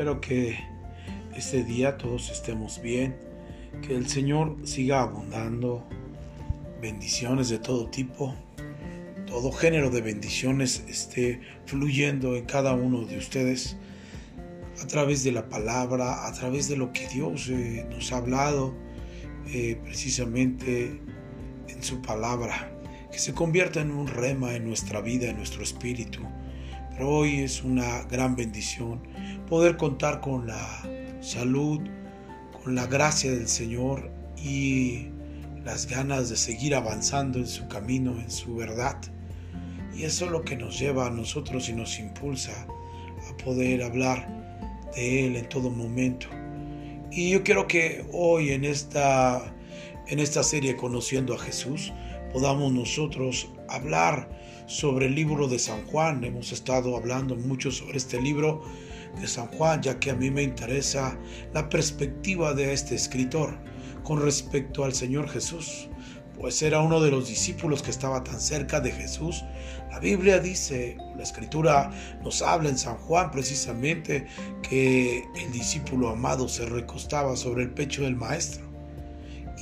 Espero que este día todos estemos bien, que el Señor siga abundando bendiciones de todo tipo, todo género de bendiciones esté fluyendo en cada uno de ustedes a través de la palabra, a través de lo que Dios eh, nos ha hablado eh, precisamente en su palabra, que se convierta en un rema en nuestra vida, en nuestro espíritu. Pero hoy es una gran bendición poder contar con la salud, con la gracia del Señor y las ganas de seguir avanzando en su camino, en su verdad. Y eso es lo que nos lleva a nosotros y nos impulsa a poder hablar de Él en todo momento. Y yo quiero que hoy en esta, en esta serie Conociendo a Jesús podamos nosotros hablar sobre el libro de San Juan. Hemos estado hablando mucho sobre este libro de San Juan, ya que a mí me interesa la perspectiva de este escritor con respecto al Señor Jesús pues era uno de los discípulos que estaba tan cerca de Jesús. La Biblia dice, la escritura nos habla en San Juan precisamente que el discípulo amado se recostaba sobre el pecho del maestro.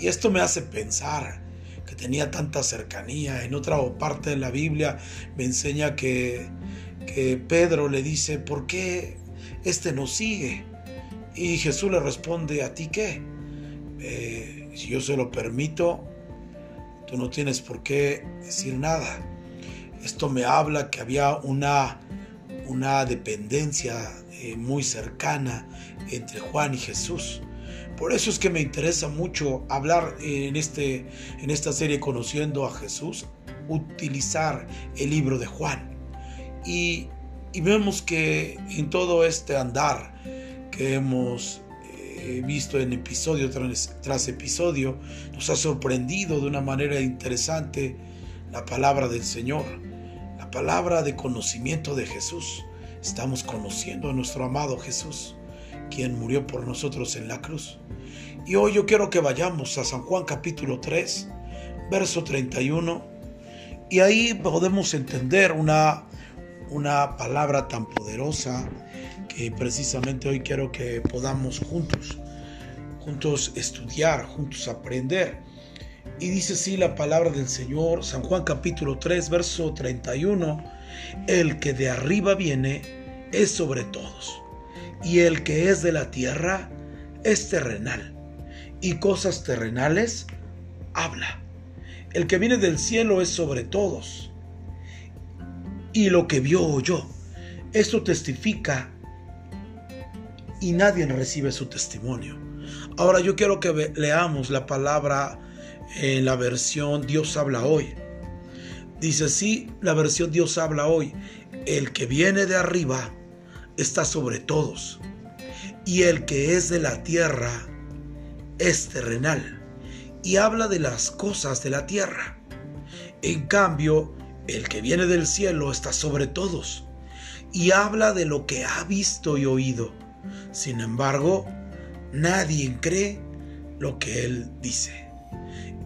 Y esto me hace pensar que tenía tanta cercanía. En otra parte de la Biblia me enseña que, que Pedro le dice, ¿por qué este nos sigue? Y Jesús le responde, ¿a ti qué? Eh, si yo se lo permito, Tú no tienes por qué decir nada. Esto me habla que había una, una dependencia eh, muy cercana entre Juan y Jesús. Por eso es que me interesa mucho hablar en, este, en esta serie Conociendo a Jesús, utilizar el libro de Juan. Y, y vemos que en todo este andar que hemos visto en episodio tras, episodio, nos ha sorprendido de una manera interesante la palabra del Señor, la palabra de conocimiento de Jesús. Estamos conociendo a nuestro amado Jesús, quien murió por nosotros en la cruz. Y hoy yo quiero que vayamos a San Juan capítulo 3, verso 31, y ahí podemos entender una, una palabra tan poderosa que precisamente hoy quiero que podamos juntos, juntos estudiar, juntos aprender. Y dice así la palabra del Señor, San Juan capítulo 3, verso 31, el que de arriba viene es sobre todos, y el que es de la tierra es terrenal, y cosas terrenales habla. El que viene del cielo es sobre todos, y lo que vio oyó. Esto testifica y nadie recibe su testimonio. Ahora yo quiero que leamos la palabra en la versión Dios habla hoy. Dice así la versión Dios habla hoy. El que viene de arriba está sobre todos. Y el que es de la tierra es terrenal. Y habla de las cosas de la tierra. En cambio, el que viene del cielo está sobre todos. Y habla de lo que ha visto y oído sin embargo, nadie cree lo que él dice.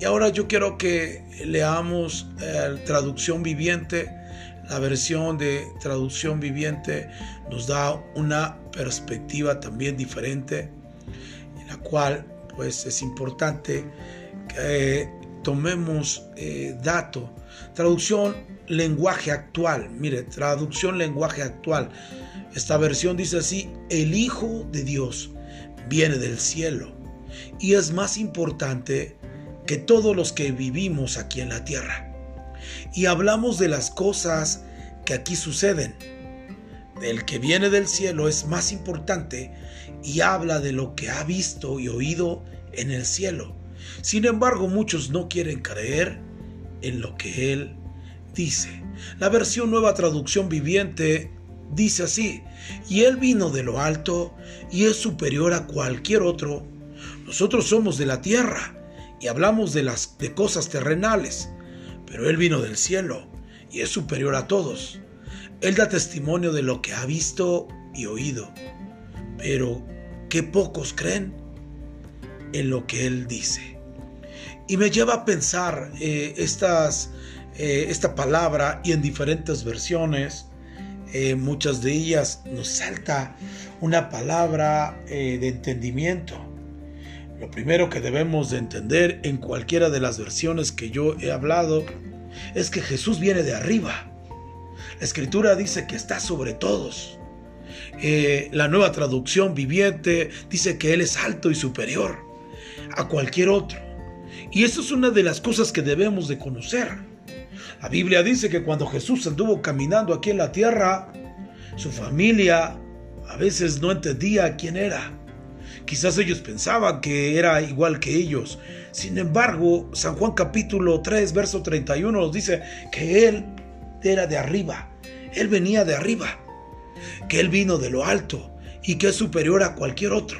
Y ahora yo quiero que leamos eh, traducción viviente. La versión de traducción viviente nos da una perspectiva también diferente, en la cual pues es importante que tomemos eh, dato. Traducción lenguaje actual. Mire, traducción lenguaje actual. Esta versión dice así, el Hijo de Dios viene del cielo y es más importante que todos los que vivimos aquí en la tierra. Y hablamos de las cosas que aquí suceden. El que viene del cielo es más importante y habla de lo que ha visto y oído en el cielo. Sin embargo, muchos no quieren creer en lo que Él dice. La versión nueva traducción viviente dice así, y Él vino de lo alto y es superior a cualquier otro. Nosotros somos de la tierra y hablamos de las de cosas terrenales, pero Él vino del cielo y es superior a todos. Él da testimonio de lo que ha visto y oído, pero qué pocos creen en lo que Él dice. Y me lleva a pensar eh, estas, eh, esta palabra y en diferentes versiones eh, muchas de ellas nos salta una palabra eh, de entendimiento. Lo primero que debemos de entender en cualquiera de las versiones que yo he hablado es que Jesús viene de arriba. La escritura dice que está sobre todos. La nueva traducción viviente dice que Él es alto y superior a cualquier otro. Y eso es una de las cosas que debemos de conocer. La Biblia dice que cuando Jesús anduvo caminando aquí en la tierra, su familia a veces no entendía quién era. Quizás ellos pensaban que era igual que ellos. Sin embargo, San Juan capítulo 3, verso 31 nos dice que Él era de arriba. Él venía de arriba. Que Él vino de lo alto y que es superior a cualquier otro.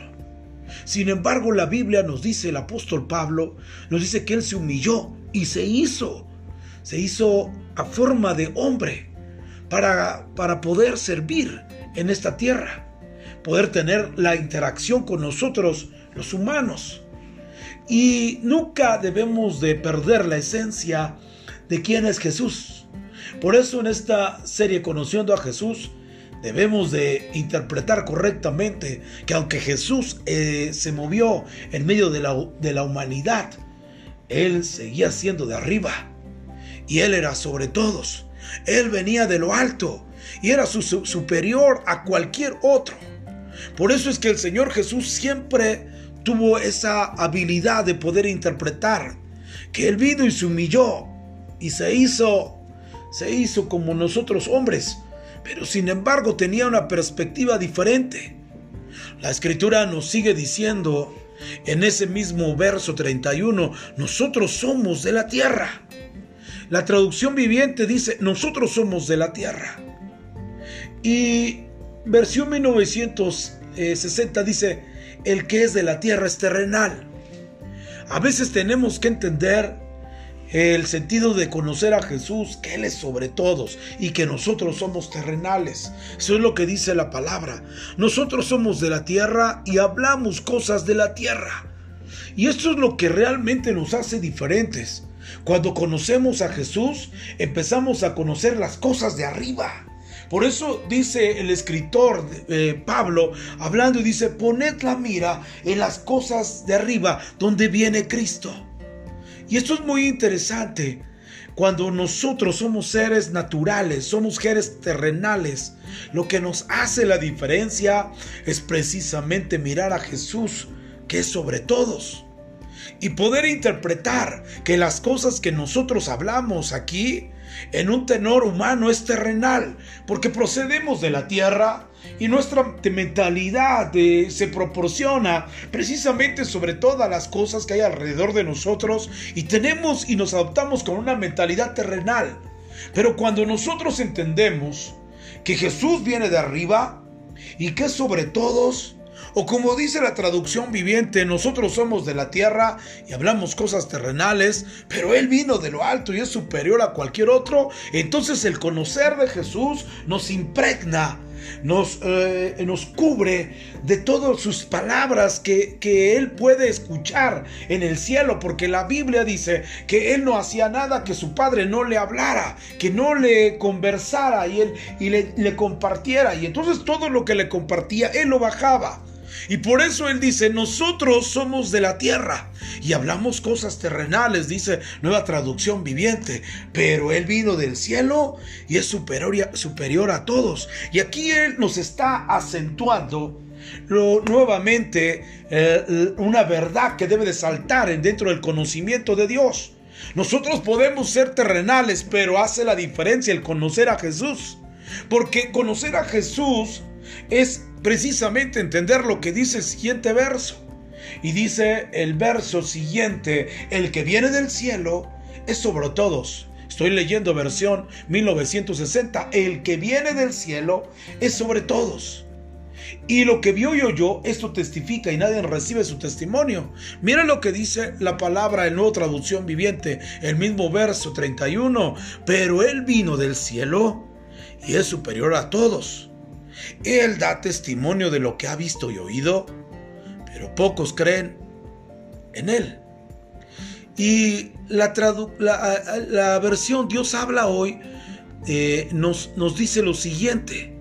Sin embargo, la Biblia nos dice, el apóstol Pablo, nos dice que Él se humilló y se hizo. Se hizo a forma de hombre para, para poder servir en esta tierra poder tener la interacción con nosotros, los humanos. Y nunca debemos de perder la esencia de quién es Jesús. Por eso en esta serie Conociendo a Jesús, debemos de interpretar correctamente que aunque Jesús eh, se movió en medio de la, de la humanidad, Él seguía siendo de arriba. Y Él era sobre todos. Él venía de lo alto y era su, superior a cualquier otro. Por eso es que el Señor Jesús siempre tuvo esa habilidad de poder interpretar, que Él vino y se humilló y se hizo, se hizo como nosotros hombres, pero sin embargo tenía una perspectiva diferente. La escritura nos sigue diciendo en ese mismo verso 31, nosotros somos de la tierra. La traducción viviente dice, nosotros somos de la tierra. Y versión 1960 dice, el que es de la tierra es terrenal. A veces tenemos que entender el sentido de conocer a Jesús, que Él es sobre todos y que nosotros somos terrenales. Eso es lo que dice la palabra. Nosotros somos de la tierra y hablamos cosas de la tierra. Y esto es lo que realmente nos hace diferentes. Cuando conocemos a Jesús, empezamos a conocer las cosas de arriba. Por eso dice el escritor eh, Pablo, hablando y dice, poned la mira en las cosas de arriba, donde viene Cristo. Y esto es muy interesante. Cuando nosotros somos seres naturales, somos seres terrenales, lo que nos hace la diferencia es precisamente mirar a Jesús, que es sobre todos y poder interpretar que las cosas que nosotros hablamos aquí en un tenor humano es terrenal, porque procedemos de la tierra y nuestra mentalidad se proporciona precisamente sobre todas las cosas que hay alrededor de nosotros y tenemos y nos adoptamos con una mentalidad terrenal. Pero cuando nosotros entendemos que Jesús viene de arriba y que sobre todos, o como dice la traducción viviente, nosotros somos de la tierra y hablamos cosas terrenales, pero Él vino de lo alto y es superior a cualquier otro. Entonces el conocer de Jesús nos impregna nos, eh, nos, cubre de todas sus palabras que, que, Él puede escuchar en el cielo, porque la Biblia dice que Él no hacía nada que su Padre no le hablara, que no le conversara y, él, y le, le compartiera. Y entonces todo lo que le compartía, Él lo bajaba. Y por eso Él dice, nosotros somos de la tierra y hablamos cosas terrenales, dice nueva traducción viviente, pero Él vino del cielo y es superior, superior a todos. Y aquí Él nos está acentuando lo, nuevamente eh, una verdad que debe de saltar dentro del conocimiento de Dios. Nosotros podemos ser terrenales, pero hace la diferencia el conocer a Jesús. Porque conocer a Jesús es precisamente entender lo que dice el siguiente verso. Y dice el verso siguiente, el que viene del cielo es sobre todos. Estoy leyendo versión 1960, el que viene del cielo es sobre todos. Y lo que vio y oyó, esto testifica y nadie recibe su testimonio. Mira lo que dice la palabra en nueva traducción viviente, el mismo verso 31. Pero él vino del cielo y es superior a todos. Él da testimonio de lo que ha visto y oído, pero pocos creen en Él. Y la, la, versión Dios habla hoy eh, nos, nos dice lo siguiente.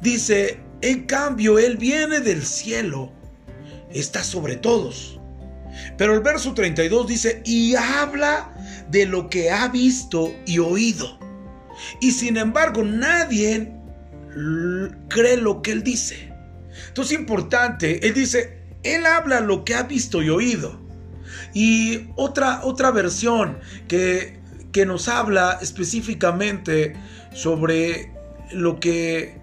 dice, en cambio, Él viene del cielo, está sobre todos. Pero el verso 32 dice, y habla de lo que ha visto y oído. Y sin embargo, nadie cree lo que Él dice. Entonces es importante, Él dice, Él habla lo que ha visto y oído. Y otra, otra versión que, que nos habla específicamente sobre lo que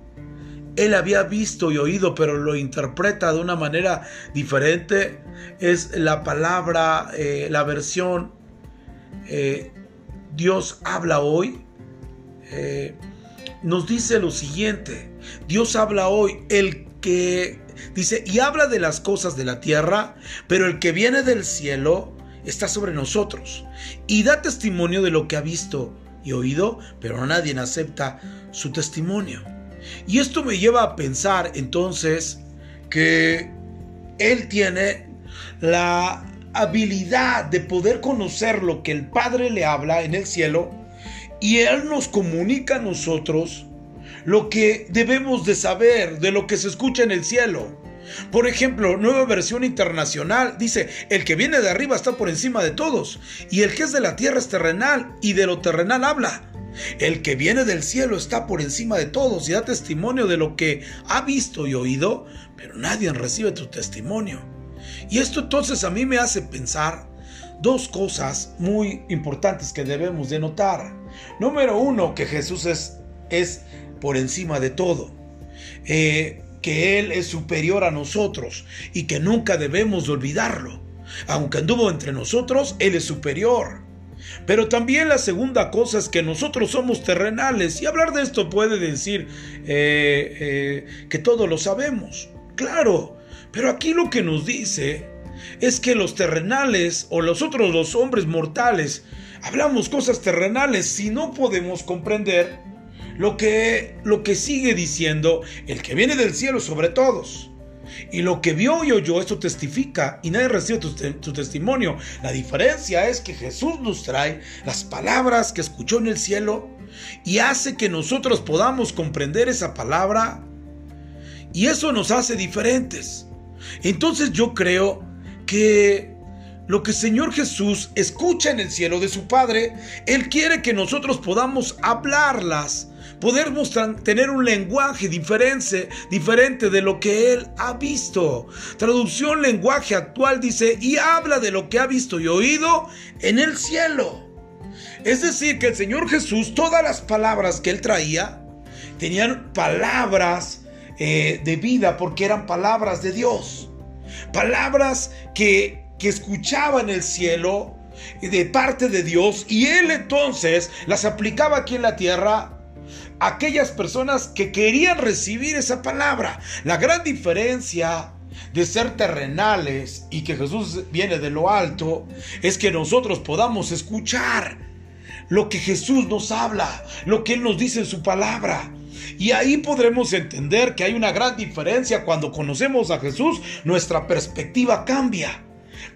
él había visto y oído, pero lo interpreta de una manera diferente, es la palabra, eh, la versión eh, Dios habla hoy. Eh, nos dice lo siguiente, Dios habla hoy, el que dice, y habla de las cosas de la tierra, pero el que viene del cielo está sobre nosotros, y da testimonio de lo que ha visto y oído, pero nadie acepta su testimonio. Y esto me lleva a pensar entonces que Él tiene la habilidad de poder conocer lo que el Padre le habla en el cielo y Él nos comunica a nosotros lo que debemos de saber de lo que se escucha en el cielo. Por ejemplo, nueva versión internacional dice, el que viene de arriba está por encima de todos, y el que es de la tierra es terrenal, y de lo terrenal habla. El que viene del cielo está por encima de todos y da testimonio de lo que ha visto y oído, pero nadie recibe tu testimonio. Y esto entonces a mí me hace pensar dos cosas muy importantes que debemos de notar. Número uno, que Jesús es, es por encima de todo. Eh, que Él es superior a nosotros y que nunca debemos de olvidarlo. Aunque anduvo entre nosotros, Él es superior. Pero también la segunda cosa es que nosotros somos terrenales y hablar de esto puede decir eh, eh, que todo lo sabemos. Claro, pero aquí lo que nos dice es que los terrenales o los otros los hombres mortales hablamos cosas terrenales si no podemos comprender lo que, lo que sigue diciendo el que viene del cielo sobre todos. Y lo que vio y oyó, esto testifica y nadie recibe tu, tu, testimonio. La diferencia es que Jesús nos trae las palabras que escuchó en el cielo y hace que nosotros podamos comprender esa palabra y eso nos hace diferentes. Entonces yo creo que lo que Señor Jesús escucha en el cielo de su Padre, Él quiere que nosotros podamos hablarlas poder tener un lenguaje diferente, diferente de lo que él ha visto. Traducción lenguaje actual dice, y habla de lo que ha visto y oído en el cielo. Es decir, que el Señor Jesús, todas las palabras que él traía, tenían palabras eh, de vida porque eran palabras de Dios. Palabras que, que escuchaba en el cielo de parte de Dios y él entonces las aplicaba aquí en la tierra aquellas personas que querían recibir esa palabra. La gran diferencia de ser terrenales y que Jesús viene de lo alto es que nosotros podamos escuchar lo que Jesús nos habla, lo que Él nos dice en su palabra. Y ahí podremos entender que hay una gran diferencia cuando conocemos a Jesús, nuestra perspectiva cambia.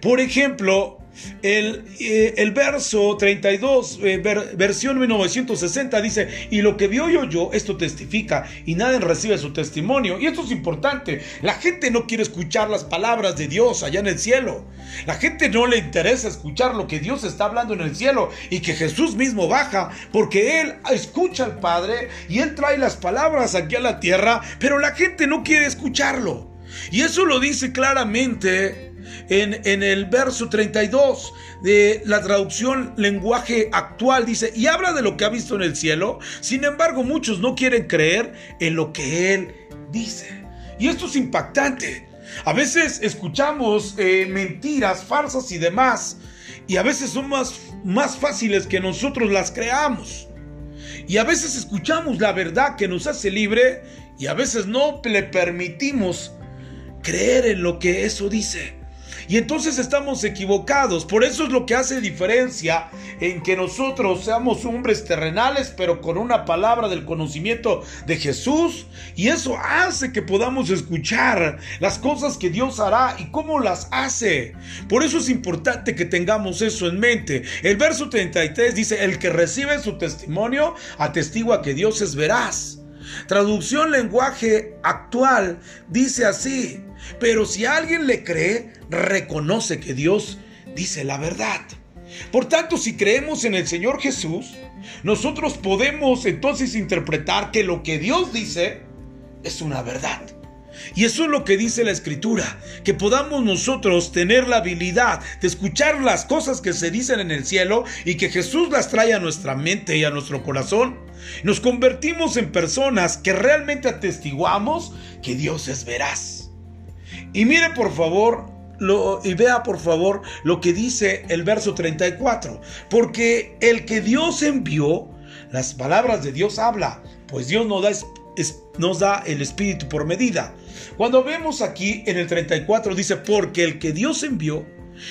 Por ejemplo, el, eh, el verso 32, eh, versión 1960 dice, y lo que vio yo yo, esto testifica, y nadie recibe su testimonio. Y esto es importante. La gente no quiere escuchar las palabras de Dios allá en el cielo. La gente no le interesa escuchar lo que Dios está hablando en el cielo y que Jesús mismo baja, porque Él escucha al Padre y Él trae las palabras aquí a la tierra, pero la gente no quiere escucharlo. Y eso lo dice claramente en, el verso 32 de la traducción lenguaje actual. Dice, y habla de lo que ha visto en el cielo. Sin embargo, muchos no quieren creer en lo que él dice. Y esto es impactante. A veces escuchamos eh, mentiras falsas y demás. Y a veces son más, más fáciles que nosotros las creamos. Y a veces escuchamos la verdad que nos hace libre y a veces no le permitimos creer en lo que eso dice. Y entonces estamos equivocados. Por eso es lo que hace diferencia en que nosotros seamos hombres terrenales, pero con una palabra del conocimiento de Jesús. Y eso hace que podamos escuchar las cosas que Dios hará y cómo las hace. Por eso es importante que tengamos eso en mente. El verso 33 dice, el que recibe su testimonio atestigua que Dios es veraz. Traducción lenguaje actual dice así, pero si alguien le cree, reconoce que Dios dice la verdad. Por tanto, si creemos en el Señor Jesús, nosotros podemos entonces interpretar que lo que Dios dice es una verdad. Y eso es lo que dice la escritura, que podamos nosotros tener la habilidad de escuchar las cosas que se dicen en el cielo y que Jesús las trae a nuestra mente y a nuestro corazón. Nos convertimos en personas que realmente atestiguamos que Dios es veraz. Y mire por favor y vea por favor lo que dice el verso 34, porque el que Dios envió, las palabras de Dios habla, pues Dios nos da, el Espíritu por medida. Cuando vemos aquí en el 34 dice, porque el que Dios envió,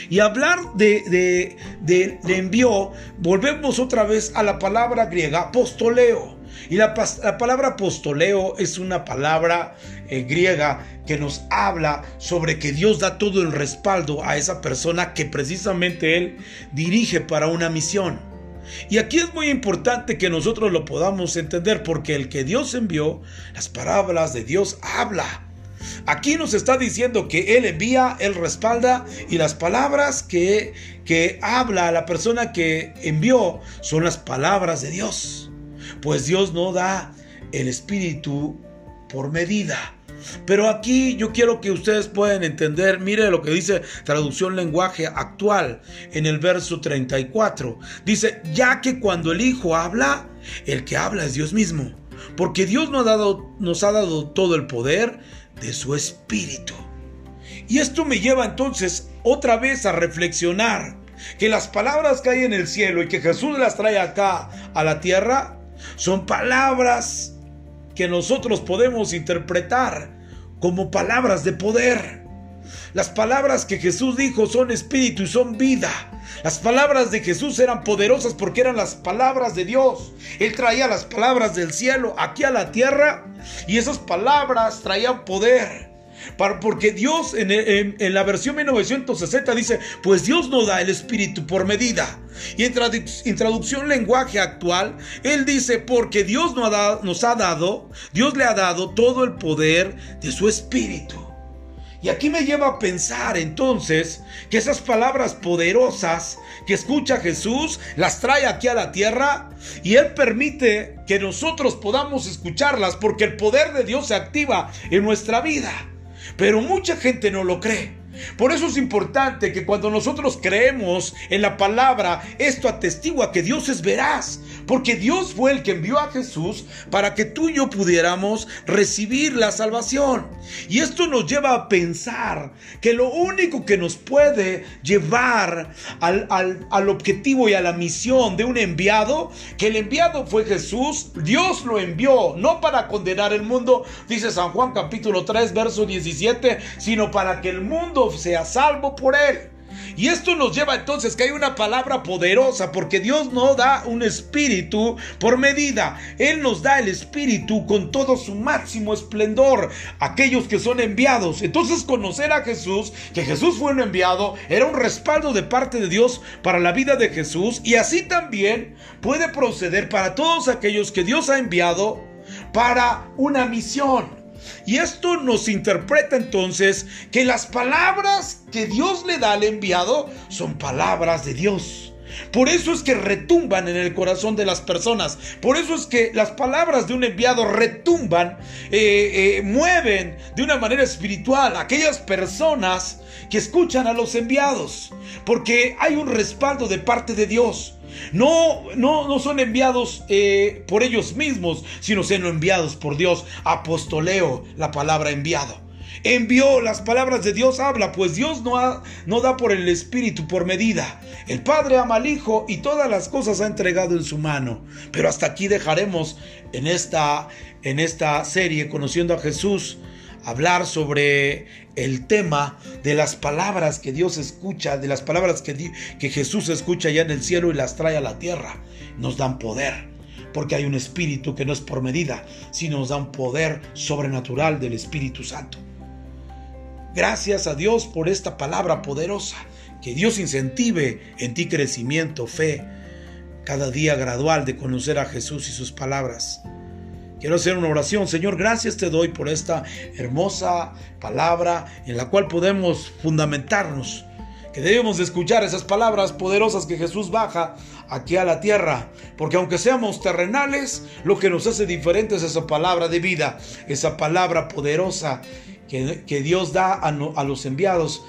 y hablar de, de, de, envió, volvemos otra vez a la palabra griega apostoleo. Y la, palabra apostoleo es una palabra eh, griega que nos habla sobre que Dios da todo el respaldo a esa persona que precisamente Él dirige para una misión. Y aquí es muy importante que nosotros lo podamos entender porque el que Dios envió, las palabras de Dios habla. Aquí nos está diciendo que Él envía, Él respalda y las palabras que, que habla la persona que envió son las palabras de Dios. Pues Dios no da el Espíritu por medida. Pero aquí yo quiero que ustedes puedan entender, mire lo que dice traducción lenguaje actual en el verso 34. Dice, ya que cuando el Hijo habla, el que habla es Dios mismo. Porque Dios nos ha dado, nos ha dado todo el poder de su espíritu. Y esto me lleva entonces otra vez a reflexionar que las palabras que hay en el cielo y que Jesús las trae acá a la tierra son palabras que nosotros podemos interpretar como palabras de poder. Las palabras que Jesús dijo son espíritu y son vida. Las palabras de Jesús eran poderosas porque eran las palabras de Dios. Él traía las palabras del cielo aquí a la tierra y esas palabras traían poder. Porque Dios en, la versión 1960 dice, pues Dios no da el espíritu por medida. Y en, traducción lenguaje actual, Él dice, porque Dios nos ha dado, Dios le ha dado todo el poder de su espíritu. Y aquí me lleva a pensar entonces que esas palabras poderosas que escucha Jesús las trae aquí a la tierra y Él permite que nosotros podamos escucharlas porque el poder de Dios se activa en nuestra vida. Pero mucha gente no lo cree. Por eso es importante que cuando nosotros creemos en la palabra, esto atestigua que Dios es veraz, porque Dios fue el que envió a Jesús para que tú y yo pudiéramos recibir la salvación. Y esto nos lleva a pensar que lo único que nos puede llevar al, al, objetivo y a la misión de un enviado, que el enviado fue Jesús, Dios lo envió, no para condenar el mundo, dice San Juan capítulo 3, verso 17, sino para que el mundo sea salvo por él. Y esto nos lleva entonces que hay una palabra poderosa, porque Dios no da un espíritu por medida. Él nos da el espíritu con todo su máximo esplendor, aquellos que son enviados. Entonces conocer a Jesús, que Jesús fue un enviado, era un respaldo de parte de Dios para la vida de Jesús y así también puede proceder para todos aquellos que Dios ha enviado para una misión. Y esto nos interpreta entonces que las palabras que Dios le da al enviado son palabras de Dios. Por eso es que retumban en el corazón de las personas. Por eso es que las palabras de un enviado retumban, eh, eh, mueven de una manera espiritual a aquellas personas que escuchan a los enviados. Porque hay un respaldo de parte de Dios. No, no, no son enviados eh, por ellos mismos, sino siendo enviados por Dios. Apostoleo, la palabra enviado. Envió las palabras de Dios, habla, pues Dios no, no da por el Espíritu por medida. El Padre ama al Hijo y todas las cosas ha entregado en su mano. Pero hasta aquí dejaremos en esta, en esta serie, conociendo a Jesús, hablar sobre el tema de las palabras que Dios escucha, de las palabras que, que Jesús escucha allá en el cielo y las trae a la tierra. Nos dan poder, porque hay un espíritu que no es por medida, sino nos da un poder sobrenatural del Espíritu Santo. Gracias a Dios por esta palabra poderosa. Que Dios incentive en ti crecimiento, fe, cada día gradual de conocer a Jesús y sus palabras. Quiero hacer una oración. Señor, gracias te doy por esta hermosa palabra en la cual podemos fundamentarnos. Que debemos de escuchar esas palabras poderosas que Jesús baja aquí a la tierra. Porque aunque seamos terrenales, lo que nos hace diferentes es esa palabra de vida, esa palabra poderosa que, Dios da a, a los enviados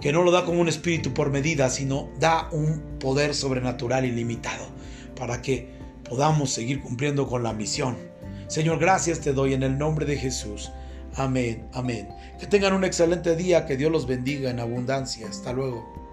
que no lo da como un espíritu por medida, sino da un poder sobrenatural ilimitado para que podamos seguir cumpliendo con la misión. Señor, gracias te doy en el nombre de Jesús. Amén, amén. Que tengan un excelente día, que Dios los bendiga en abundancia. Hasta luego.